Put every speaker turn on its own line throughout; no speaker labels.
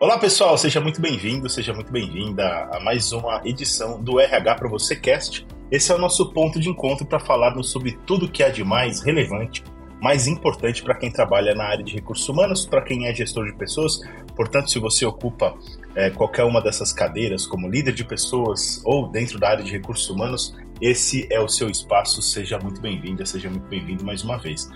Olá pessoal, seja muito bem-vindo, seja muito bem-vinda a mais uma edição do RH para você Cast. Esse é o nosso ponto de encontro para falarmos sobre tudo que há de mais relevante, mais importante para quem trabalha na área de recursos humanos, para quem é gestor de pessoas. Portanto, se você ocupa é, qualquer uma dessas cadeiras como líder de pessoas ou dentro da área de recursos humanos, esse é o seu espaço. Seja muito bem-vinda, seja muito bem-vindo mais uma vez.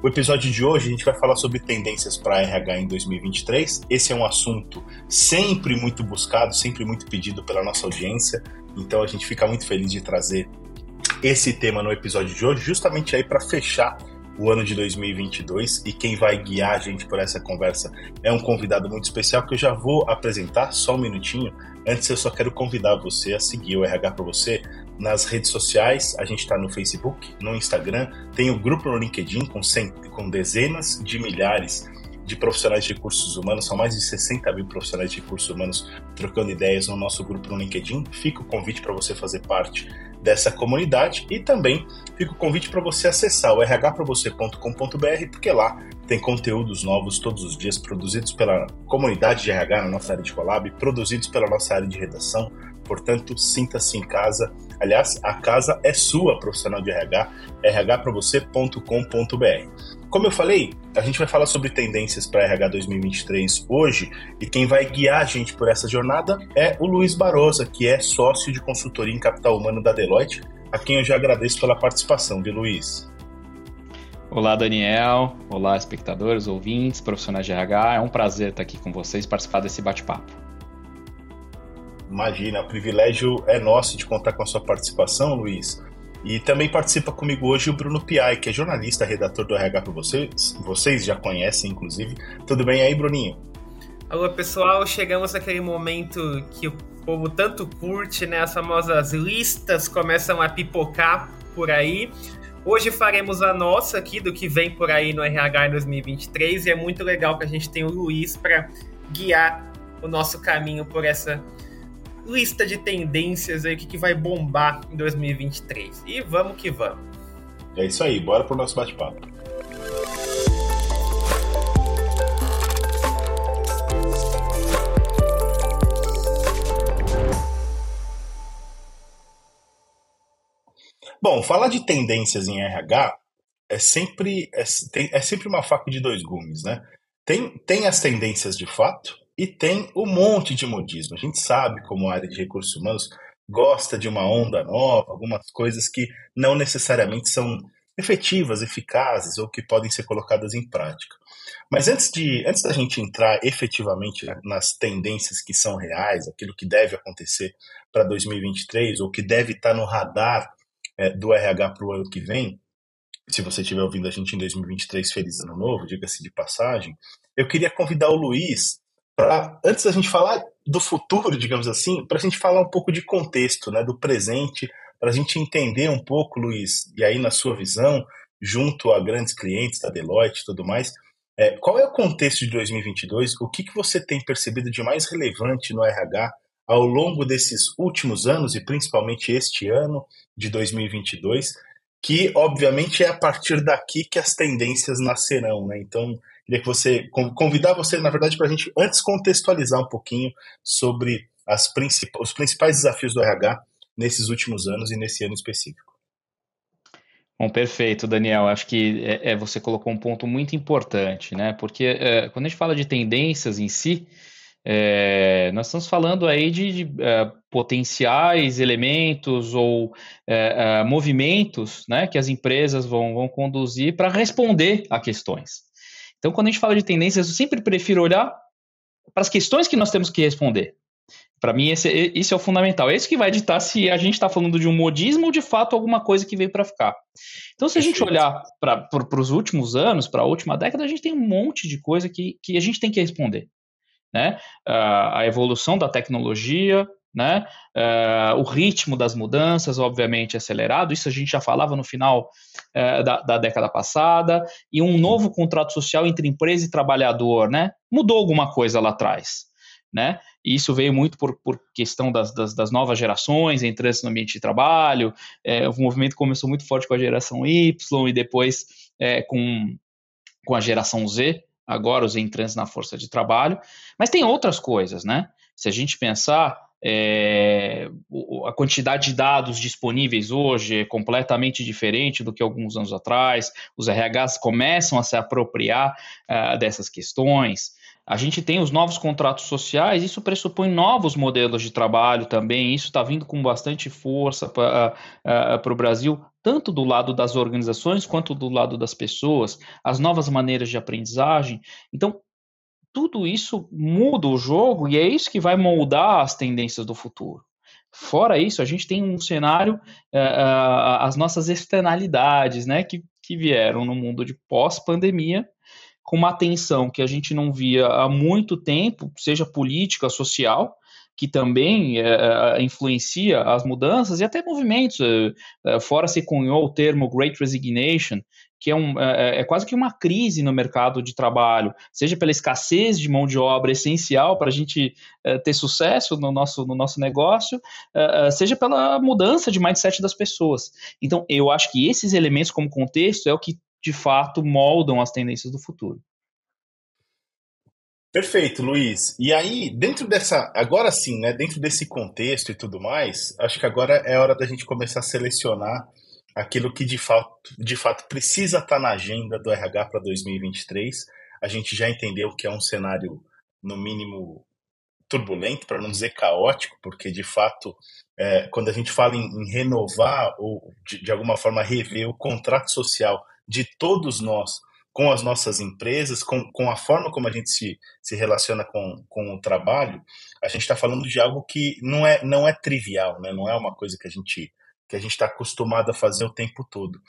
O episódio de hoje a gente vai falar sobre tendências para RH em 2023. Esse é um assunto sempre muito buscado, sempre muito pedido pela nossa audiência. Então a gente fica muito feliz de trazer esse tema no episódio de hoje, justamente aí para fechar o ano de 2022 e quem vai guiar a gente por essa conversa é um convidado muito especial que eu já vou apresentar só um minutinho. Antes eu só quero convidar você a seguir o RH para você nas redes sociais. A gente está no Facebook, no Instagram, tem o grupo no LinkedIn com, com dezenas de milhares de profissionais de recursos humanos, são mais de 60 mil profissionais de recursos humanos trocando ideias no nosso grupo no LinkedIn. Fica o convite para você fazer parte dessa comunidade e também fica o convite para você acessar o rhpravocê.com.br, porque lá tem conteúdos novos todos os dias produzidos pela comunidade de RH na nossa área de Colab, produzidos pela nossa área de redação. Portanto, sinta-se em casa. Aliás, a casa é sua, profissional de RH, rhpravocê.com.br. Como eu falei, a gente vai falar sobre tendências para RH 2023 hoje e quem vai guiar a gente por essa jornada é o Luiz Barosa, que é sócio de consultoria em capital humano da Deloitte, a quem eu já agradeço pela participação, de Luiz?
Olá, Daniel. Olá, espectadores, ouvintes, profissionais de RH. É um prazer estar aqui com vocês participar desse bate-papo.
Imagina, o privilégio é nosso de contar com a sua participação, Luiz. E também participa comigo hoje o Bruno Piai, que é jornalista, redator do RH para vocês. Vocês já conhecem, inclusive. Tudo bem aí, Bruninho?
Alô, pessoal. Chegamos naquele momento que o povo tanto curte, né? As famosas listas começam a pipocar por aí. Hoje faremos a nossa aqui do que vem por aí no RH em 2023 e é muito legal que a gente tem o Luiz para guiar o nosso caminho por essa lista de tendências aí, o que, que vai bombar em 2023. E vamos que vamos.
É isso aí, bora pro nosso bate-papo. Bom, falar de tendências em RH é sempre, é, é sempre uma faca de dois gumes, né? Tem, tem as tendências de fato, e tem um monte de modismo. A gente sabe como a área de recursos humanos gosta de uma onda nova, algumas coisas que não necessariamente são efetivas, eficazes ou que podem ser colocadas em prática. Mas antes de antes da gente entrar efetivamente nas tendências que são reais, aquilo que deve acontecer para 2023 ou que deve estar no radar é, do RH para o ano que vem, se você estiver ouvindo a gente em 2023, feliz ano novo, diga-se de passagem, eu queria convidar o Luiz para antes da gente falar do futuro, digamos assim, para a gente falar um pouco de contexto, né, do presente, para a gente entender um pouco, Luiz, e aí na sua visão, junto a grandes clientes da Deloitte e tudo mais, é, qual é o contexto de 2022? O que, que você tem percebido de mais relevante no RH ao longo desses últimos anos e principalmente este ano de 2022, que obviamente é a partir daqui que as tendências nascerão, né? Então, Queria que você convidar você, na verdade, para a gente antes contextualizar um pouquinho sobre as princip os principais desafios do RH nesses últimos anos e nesse ano específico.
Bom, perfeito, Daniel. Acho que é, é você colocou um ponto muito importante, né? Porque é, quando a gente fala de tendências em si, é, nós estamos falando aí de, de é, potenciais elementos ou é, é, movimentos né, que as empresas vão, vão conduzir para responder a questões. Então, quando a gente fala de tendências, eu sempre prefiro olhar para as questões que nós temos que responder. Para mim, esse, isso é o fundamental. É isso que vai ditar se a gente está falando de um modismo ou de fato alguma coisa que veio para ficar. Então, se a gente olhar para os últimos anos, para a última década, a gente tem um monte de coisa que, que a gente tem que responder. Né? Uh, a evolução da tecnologia, né? Uh, o ritmo das mudanças, obviamente, acelerado, isso a gente já falava no final uh, da, da, década passada, e um novo contrato social entre empresa e trabalhador, né? Mudou alguma coisa lá atrás, né? E isso veio muito por, por questão das, das, das, novas gerações, entrando no ambiente de trabalho, é, o movimento começou muito forte com a geração Y e depois é, com, com a geração Z, agora os entrantes na força de trabalho, mas tem outras coisas, né? Se a gente pensar, é, a quantidade de dados disponíveis hoje é completamente diferente do que alguns anos atrás, os RHs começam a se apropriar uh, dessas questões. A gente tem os novos contratos sociais, isso pressupõe novos modelos de trabalho também, isso está vindo com bastante força para uh, o Brasil, tanto do lado das organizações quanto do lado das pessoas, as novas maneiras de aprendizagem. Então, tudo isso muda o jogo e é isso que vai moldar as tendências do futuro. Fora isso, a gente tem um cenário, uh, as nossas externalidades, né, que, que vieram no mundo de pós-pandemia, com uma atenção que a gente não via há muito tempo, seja política, social, que também é, influencia as mudanças e até movimentos. É, fora se cunhou o termo Great Resignation, que é, um, é, é, quase que uma crise no mercado de trabalho, seja pela escassez de mão de obra essencial para a gente é, ter sucesso no nosso, no nosso negócio, é, seja pela mudança de mindset das pessoas. Então, eu acho que esses elementos como contexto é o que de fato moldam as tendências do futuro.
Perfeito, Luiz. E aí, dentro dessa, agora sim, né, dentro desse contexto e tudo mais, acho que agora é hora da gente começar a selecionar aquilo que de fato, de fato precisa estar na agenda do RH para 2023. A gente já entendeu que é um cenário, no mínimo, turbulento, para não dizer caótico, porque de fato, é, quando a gente fala em, em renovar ou de, de alguma forma rever o contrato social de todos nós com as nossas empresas, com, com a forma como a gente se, se relaciona com, com o trabalho, a gente está falando de algo que não é, não é trivial, né? não é uma coisa que a gente que a gente está acostumado a fazer o tempo todo.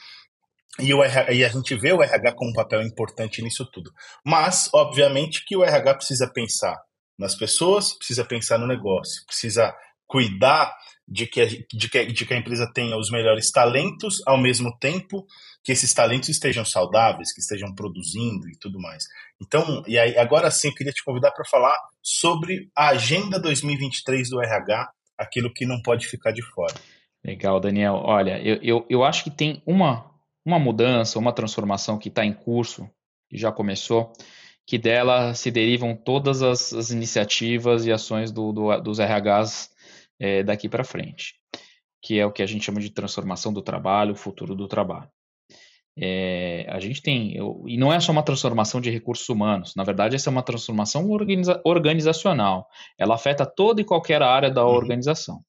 E, o RH, e a gente vê o RH como um papel importante nisso tudo. Mas, obviamente, que o RH precisa pensar nas pessoas, precisa pensar no negócio, precisa cuidar de que, a, de, que, de que a empresa tenha os melhores talentos, ao mesmo tempo que esses talentos estejam saudáveis, que estejam produzindo e tudo mais. Então, e aí, agora sim, eu queria te convidar para falar sobre a Agenda 2023 do RH, aquilo que não pode ficar de fora.
Legal, Daniel. Olha, eu, eu, eu acho que tem uma, uma mudança, uma transformação que está em curso, que já começou, que dela se derivam todas as, as iniciativas e ações do, do, dos RHs é, daqui para frente, que é o que a gente chama de transformação do trabalho, futuro do trabalho. É, a gente tem, eu, e não é só uma transformação de recursos humanos, na verdade, essa é uma transformação organiza, organizacional. Ela afeta toda e qualquer área da uhum. organização.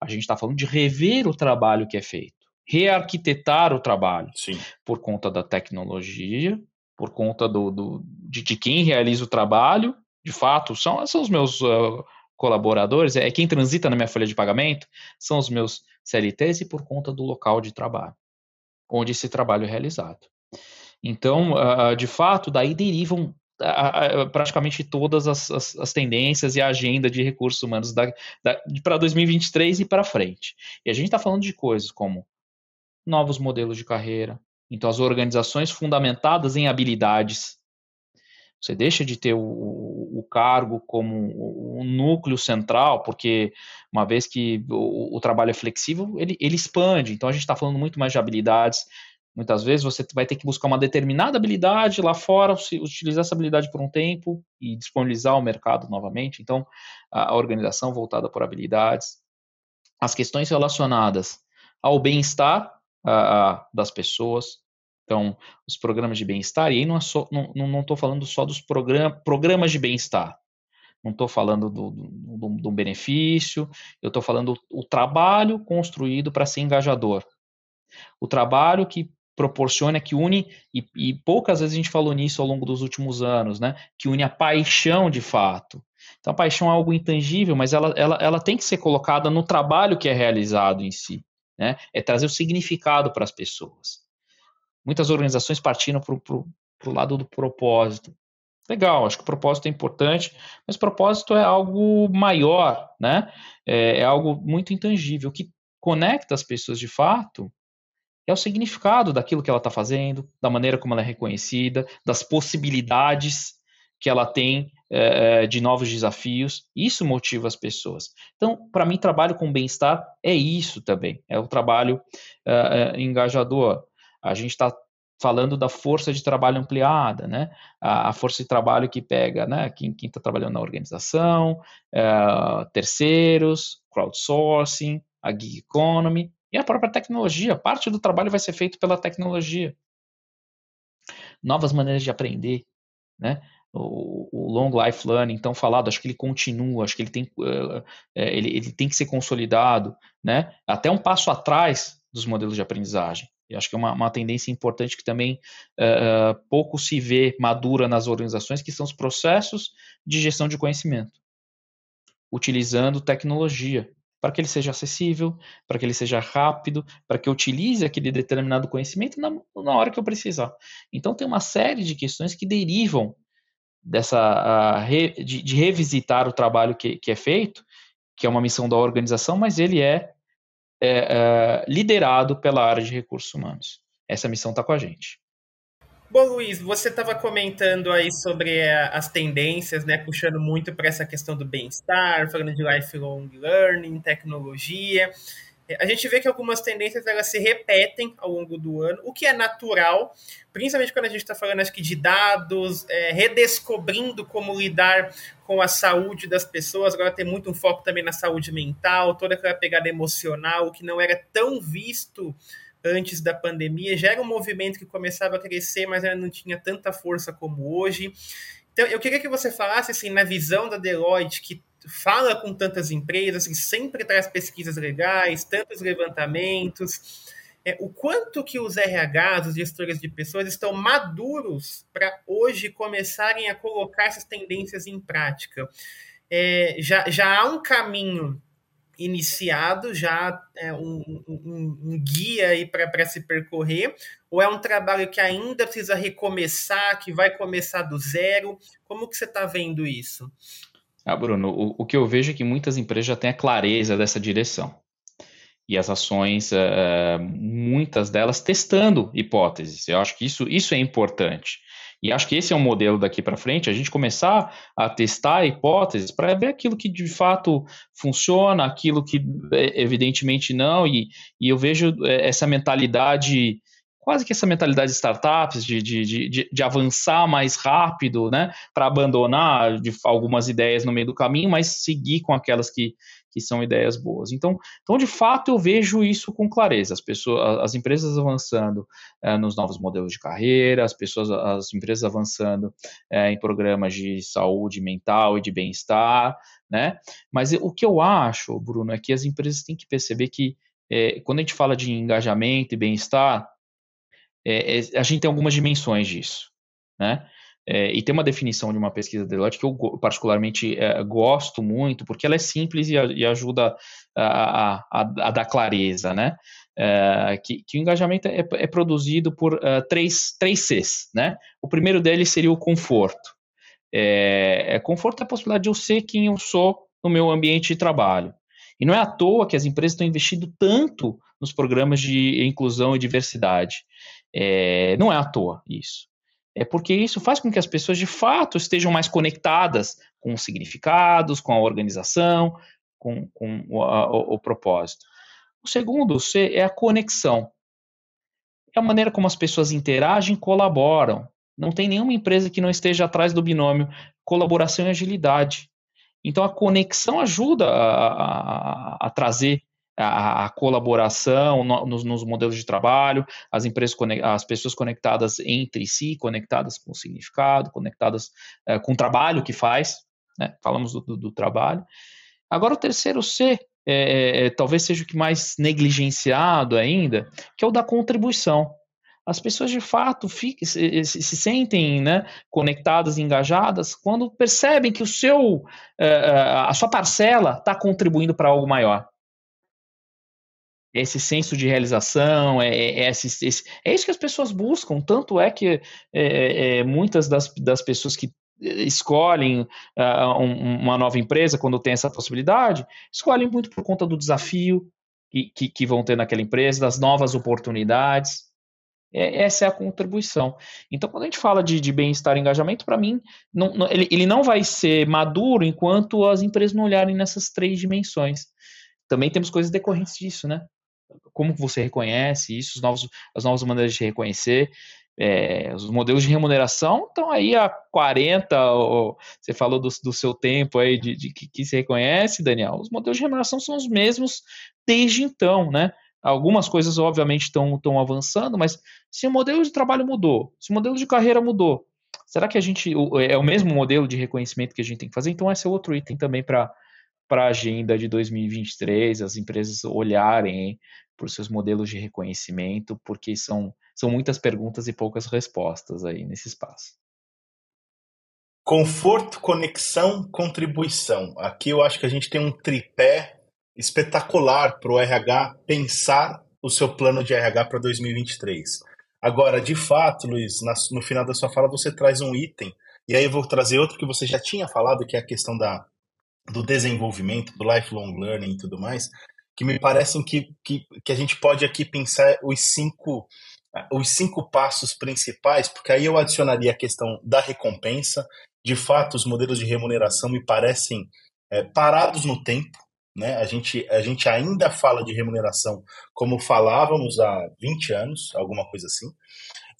A gente está falando de rever o trabalho que é feito, rearquitetar o trabalho,
Sim.
por conta da tecnologia, por conta do, do de, de, quem realiza o trabalho, de fato, são, são os meus uh, colaboradores, é quem transita na minha folha de pagamento, são os meus CLTs e por conta do local de trabalho, onde esse trabalho é realizado. Então, uh, de fato, daí derivam praticamente todas as, as, as, tendências e a agenda de recursos humanos para 2023 e para frente. E a gente está falando de coisas como novos modelos de carreira, então as organizações fundamentadas em habilidades você deixa de ter o, o cargo como um núcleo central, porque uma vez que o, o trabalho é flexível, ele, ele expande. Então a gente está falando muito mais de habilidades. Muitas vezes você vai ter que buscar uma determinada habilidade lá fora, utilizar essa habilidade por um tempo e disponibilizar ao mercado novamente. Então, a organização voltada por habilidades, as questões relacionadas ao bem-estar uh, das pessoas, então, os programas de bem-estar, e aí não estou é não, não, não falando só dos program, programas de bem-estar, não estou falando do, do, do, benefício, eu estou falando o trabalho construído para ser engajador. O trabalho que proporciona, que une, e, e, poucas vezes a gente falou nisso ao longo dos últimos anos, né? Que une a paixão de fato. Então a paixão é algo intangível, mas ela, ela, ela tem que ser colocada no trabalho que é realizado em si. Né? É trazer o significado para as pessoas muitas organizações partiram para o lado do propósito. Legal, acho que o propósito é importante, mas propósito é algo maior, né? É, é algo muito intangível. Que conecta as pessoas de fato é o significado daquilo que ela está fazendo, da maneira como ela é reconhecida, das possibilidades que ela tem é, é de novos desafios. Isso motiva as pessoas. Então, para mim, trabalho com bem-estar é isso também. É o trabalho é, é engajador. A gente está falando da força de trabalho ampliada, né? A, a força de trabalho que pega, né? Quem está trabalhando na organização, uh, terceiros, crowdsourcing, a gig economy a própria tecnologia. Parte do trabalho vai ser feito pela tecnologia. Novas maneiras de aprender, né? O, o, long life learning, então falado, acho que ele continua, acho que ele tem, uh, ele, ele tem que ser consolidado, né? Até um passo atrás dos modelos de aprendizagem. E acho que é uma, uma tendência importante que também uh, pouco se vê madura nas organizações, que são os processos de gestão de conhecimento, utilizando tecnologia para que ele seja acessível, para que ele seja rápido, para que eu utilize aquele determinado conhecimento na, na hora que eu precisar. Então tem uma série de questões que derivam dessa uh, de, de, revisitar o trabalho que, que é feito, que é uma missão da organização, mas ele é é, é, liderado pela área de recursos humanos. Essa missão está com a gente.
Bom, Luiz, você estava comentando aí sobre é, as tendências, né, puxando muito para essa questão do bem-estar, falando de lifelong learning, tecnologia. A gente vê que algumas tendências elas se repetem ao longo do ano, o que é natural, principalmente quando a gente está falando acho que de dados, é, redescobrindo como lidar com a saúde das pessoas. Agora tem muito um foco também na saúde mental, toda aquela pegada emocional, que não era tão visto antes da pandemia. Já era um movimento que começava a crescer, mas ainda não tinha tanta força como hoje. Então, eu queria que você falasse, assim, na visão da Deloitte, que fala com tantas empresas, que sempre traz pesquisas legais, tantos levantamentos. É, o quanto que os RHs, os gestores de pessoas, estão maduros para hoje começarem a colocar essas tendências em prática. É, já, já há um caminho iniciado, já é um, um, um guia aí para se percorrer, ou é um trabalho que ainda precisa recomeçar, que vai começar do zero? Como que você está vendo isso?
Ah, Bruno, o, o, que eu vejo é que muitas empresas já têm a clareza dessa direção. E as ações, uh, muitas delas testando hipóteses. Eu acho que isso, isso é importante. E acho que esse é um modelo daqui para frente, a gente começar a testar hipóteses para ver aquilo que de fato funciona, aquilo que evidentemente não, e, e eu vejo essa mentalidade quase que essa mentalidade de startups, de, de, de, de avançar mais rápido, né, para abandonar algumas ideias no meio do caminho, mas seguir com aquelas que, que são ideias boas. Então, então, de fato, eu vejo isso com clareza, as pessoas, as empresas avançando é, nos novos modelos de carreira, as pessoas, as empresas avançando é, em programas de saúde mental e de bem-estar, né, mas o que eu acho, Bruno, é que as empresas têm que perceber que é, quando a gente fala de engajamento e bem-estar, é, é, a gente tem algumas dimensões disso, né? É, e tem uma definição de uma pesquisa Deloitte que eu particularmente é, gosto muito, porque ela é simples e, e ajuda a, a, a, dar clareza, né? É, que, que, o engajamento é, é produzido por uh, três, três Cs, né? O primeiro deles seria o conforto. conforto é a possibilidade de eu ser quem eu sou no meu ambiente de trabalho. E não é à toa que as empresas estão investindo tanto nos programas de inclusão e diversidade. É, não é à toa isso. É porque isso faz com que as pessoas de fato estejam mais conectadas com os significados, com a organização, com, com o, a, o, o propósito. O segundo C é a conexão. É a maneira como as pessoas interagem e colaboram. Não tem nenhuma empresa que não esteja atrás do binômio colaboração e agilidade. Então, a conexão ajuda a, a, a trazer a, a colaboração no, nos, nos, modelos de trabalho, as empresas, as pessoas conectadas entre si, conectadas com o significado, conectadas é, com o trabalho que faz, né? falamos do, do, do, trabalho. Agora, o terceiro C, é, é, é, talvez seja o que mais negligenciado ainda, que é o da contribuição as pessoas de fato fiquem, se, se, sentem né, conectadas, engajadas, quando percebem que o seu, a sua parcela está contribuindo para algo maior esse senso de realização, é, é, é, esse, esse, é isso que as pessoas buscam. Tanto é que é, é, é muitas das, das pessoas que escolhem uh, um, uma nova empresa quando tem essa possibilidade, escolhem muito por conta do desafio que, que, que vão ter naquela empresa, das novas oportunidades. É, essa é a contribuição. Então, quando a gente fala de, de bem-estar e engajamento, para mim, não, não, ele, ele não vai ser maduro enquanto as empresas não olharem nessas três dimensões. Também temos coisas decorrentes disso, né? Como você reconhece isso, os novos, as novas maneiras de reconhecer. É, os modelos de remuneração estão aí há 40, ou, você falou do, do, seu tempo aí de, de que, que se reconhece, Daniel. Os modelos de remuneração são os mesmos desde então, né? Algumas coisas, obviamente, estão avançando, mas se o modelo de trabalho mudou, se o modelo de carreira mudou, será que a gente é o mesmo modelo de reconhecimento que a gente tem que fazer? Então, esse é outro item também para a agenda de 2023, as empresas olharem por seus modelos de reconhecimento, porque são, são muitas perguntas e poucas respostas aí nesse espaço.
Conforto, conexão, contribuição. Aqui eu acho que a gente tem um tripé espetacular para o RH pensar o seu plano de RH para 2023. Agora, de fato, Luiz, no final da sua fala você traz um item, e aí eu vou trazer outro que você já tinha falado, que é a questão da, do desenvolvimento, do lifelong learning e tudo mais, que me parecem que, que, que a gente pode aqui pensar os cinco, os cinco passos principais, porque aí eu adicionaria a questão da recompensa. De fato, os modelos de remuneração me parecem é, parados no tempo. Né? A, gente, a gente ainda fala de remuneração como falávamos há 20 anos, alguma coisa assim.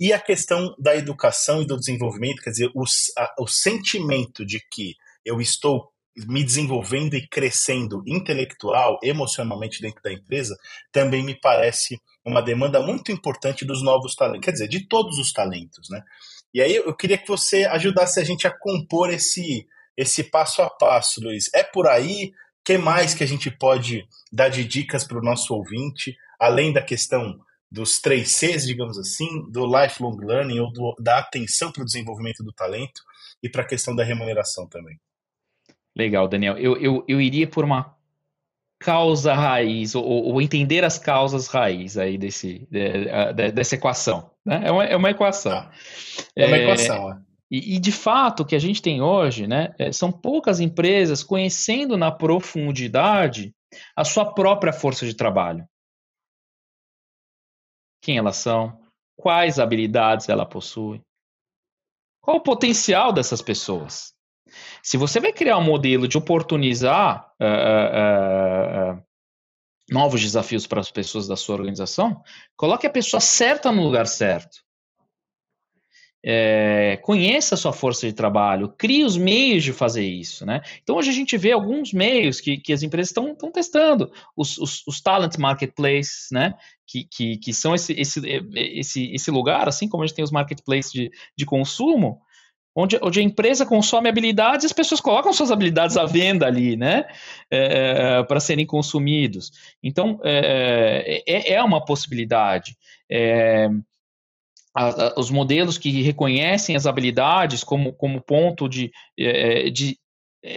E a questão da educação e do desenvolvimento, quer dizer, o, a, o sentimento de que eu estou me desenvolvendo e crescendo intelectual, emocionalmente dentro da empresa, também me parece uma demanda muito importante dos novos talentos, quer dizer, de todos os talentos, né? E aí eu queria que você ajudasse a gente a compor esse esse passo a passo, Luiz. É por aí? que mais que a gente pode dar de dicas para o nosso ouvinte, além da questão dos três Cs, digamos assim, do lifelong learning ou do, da atenção para o desenvolvimento do talento e para a questão da remuneração também?
Legal, Daniel. Eu, eu, eu iria por uma causa raiz, ou, ou entender as causas raiz aí desse, de, de, dessa equação. Né? É, uma, é uma equação. Ah,
é uma é, equação, é.
E, e, de fato, o que a gente tem hoje, né, é, são poucas empresas conhecendo na profundidade a sua própria força de trabalho. Quem elas são, quais habilidades ela possui, qual o potencial dessas pessoas. Se você vai criar um modelo de oportunizar uh, uh, uh, novos desafios para as pessoas da sua organização, coloque a pessoa certa no lugar certo. É, conheça a sua força de trabalho, crie os meios de fazer isso, né? Então hoje a gente vê alguns meios que, que as empresas estão testando, os, os, os, talent marketplaces, né? Que, que, que são esse, esse, esse, esse lugar, assim como a gente tem os marketplaces de, de consumo, onde, onde a empresa consome habilidades as pessoas colocam suas habilidades à venda ali, né, é, é para serem consumidos. Então, é, é, é uma possibilidade. É, a, a, os modelos que reconhecem as habilidades como, como ponto de, é, de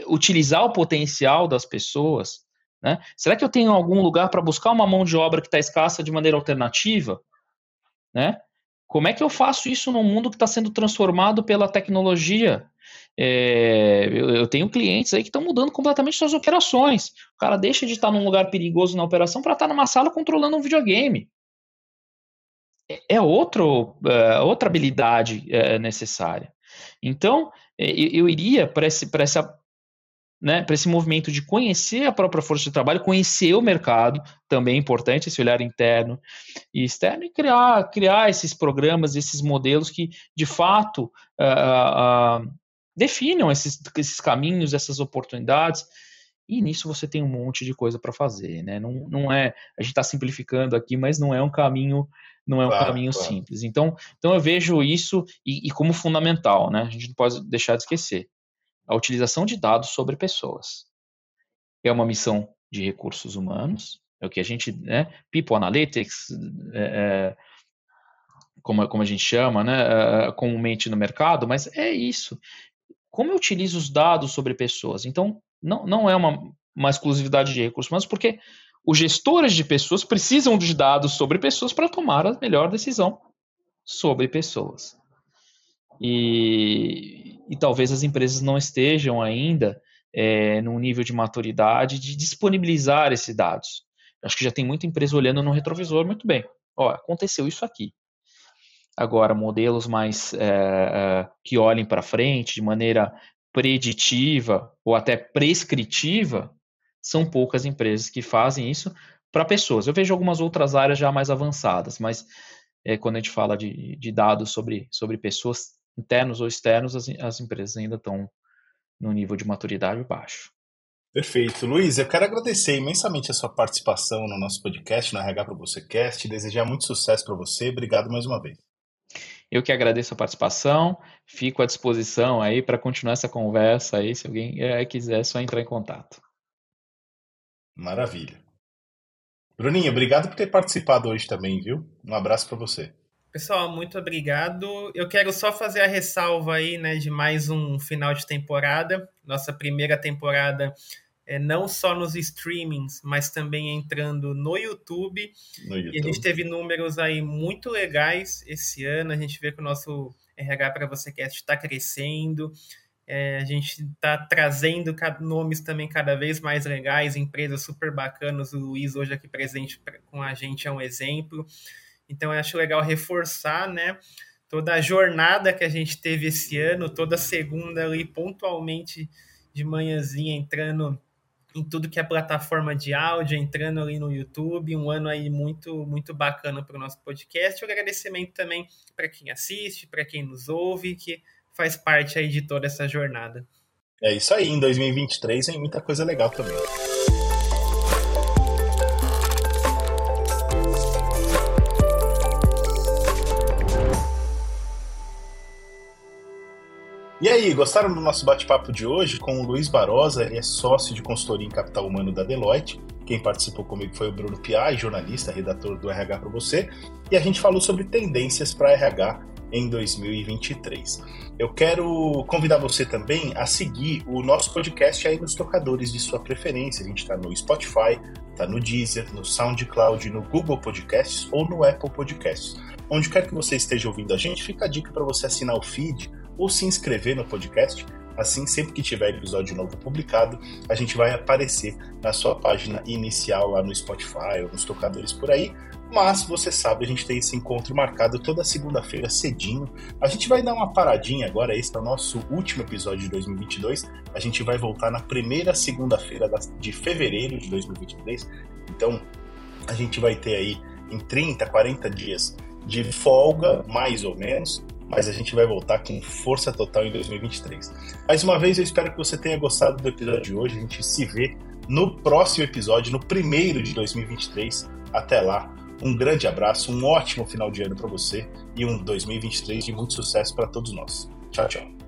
utilizar o potencial das pessoas, né? Será que eu tenho algum lugar para buscar uma mão de obra que está escassa de maneira alternativa? Né? Como é que eu faço isso num mundo que está sendo transformado pela tecnologia? É, eu, eu, tenho clientes aí que estão mudando completamente suas operações. O cara deixa de estar num lugar perigoso na operação para estar numa sala controlando um videogame. É, é outro, é, outra habilidade é, necessária. Então, é, eu, eu iria para essa né, para esse movimento de conhecer a própria força de trabalho, conhecer o mercado, também é importante esse olhar interno e externo, e criar, criar esses programas, esses modelos que, de fato, uh, uh, definam esses, esses caminhos, essas oportunidades, e nisso você tem um monte de coisa para fazer, né? Não, não é, a gente está simplificando aqui, mas não é um caminho, não é um claro, caminho claro. simples. Então, então eu vejo isso e, e como fundamental, né? A gente não pode deixar de esquecer a utilização de dados sobre pessoas. É uma missão de recursos humanos, é o que a gente, né, People Analytics, é, é, como, como a gente chama, né, é, comumente no mercado, mas é isso. Como eu utilizo os dados sobre pessoas? Então, não, não é uma, uma exclusividade de recursos humanos, porque os gestores de pessoas precisam de dados sobre pessoas para tomar a melhor decisão sobre pessoas. E, e talvez as empresas não estejam ainda é, num nível de maturidade de disponibilizar esses dados. Acho que já tem muita empresa olhando no retrovisor, muito bem. Ó, aconteceu isso aqui. Agora, modelos mais é, é, que olhem para frente de maneira preditiva ou até prescritiva, são poucas empresas que fazem isso para pessoas. Eu vejo algumas outras áreas já mais avançadas, mas é, quando a gente fala de, de dados sobre, sobre pessoas internos ou externos, as, as empresas ainda estão no nível de maturidade baixo.
Perfeito. Luiz, eu quero agradecer imensamente a sua participação no nosso podcast, no RH para você Cast, desejar muito sucesso para você. Obrigado mais uma vez.
Eu que agradeço a participação, fico à disposição aí para continuar essa conversa aí, se alguém é, quiser, é só entrar em contato.
Maravilha. Bruninho, obrigado por ter participado hoje também, viu? Um abraço para você.
Pessoal, muito obrigado. Eu quero só fazer a ressalva aí, né, de mais um final de temporada. Nossa primeira temporada é, não só nos streamings, mas também entrando no YouTube. no YouTube. E a gente teve números aí muito legais esse ano. A gente vê que o nosso RH para você Cast está crescendo. É, a gente está trazendo nomes também cada vez mais legais, empresas super bacanas. O Luiz, hoje aqui presente com a gente, é um exemplo. Então, eu acho legal reforçar, né? Toda a jornada que a gente teve esse ano, toda segunda ali, pontualmente de manhãzinha, entrando em tudo que é plataforma de áudio, entrando ali no YouTube, um ano aí muito muito bacana para o nosso podcast. Um agradecimento também para quem assiste, para quem nos ouve, que faz parte aí de toda essa jornada.
É isso aí, em 2023 tem muita coisa legal também. Aí, gostaram do nosso bate-papo de hoje com o Luiz Barosa, ele é sócio de consultoria em capital humano da Deloitte. Quem participou comigo foi o Bruno Piai, jornalista, redator do RH para você, e a gente falou sobre tendências para RH em 2023. Eu quero convidar você também a seguir o nosso podcast aí nos tocadores de sua preferência. A gente está no Spotify, está no Deezer, no SoundCloud, no Google Podcasts ou no Apple Podcasts. Onde quer que você esteja ouvindo a gente, fica a dica para você assinar o feed ou se inscrever no podcast. Assim, sempre que tiver episódio novo publicado, a gente vai aparecer na sua página inicial lá no Spotify ou nos tocadores por aí. Mas você sabe, a gente tem esse encontro marcado toda segunda-feira cedinho. A gente vai dar uma paradinha agora, esse é o nosso último episódio de 2022. A gente vai voltar na primeira segunda-feira de fevereiro de 2023. Então, a gente vai ter aí em 30, 40 dias de folga, mais ou menos, mas a gente vai voltar com força total em 2023. Mais uma vez, eu espero que você tenha gostado do episódio de hoje. A gente se vê no próximo episódio, no primeiro de 2023. Até lá, um grande abraço, um ótimo final de ano para você e um 2023 de muito sucesso para todos nós. Tchau, tchau.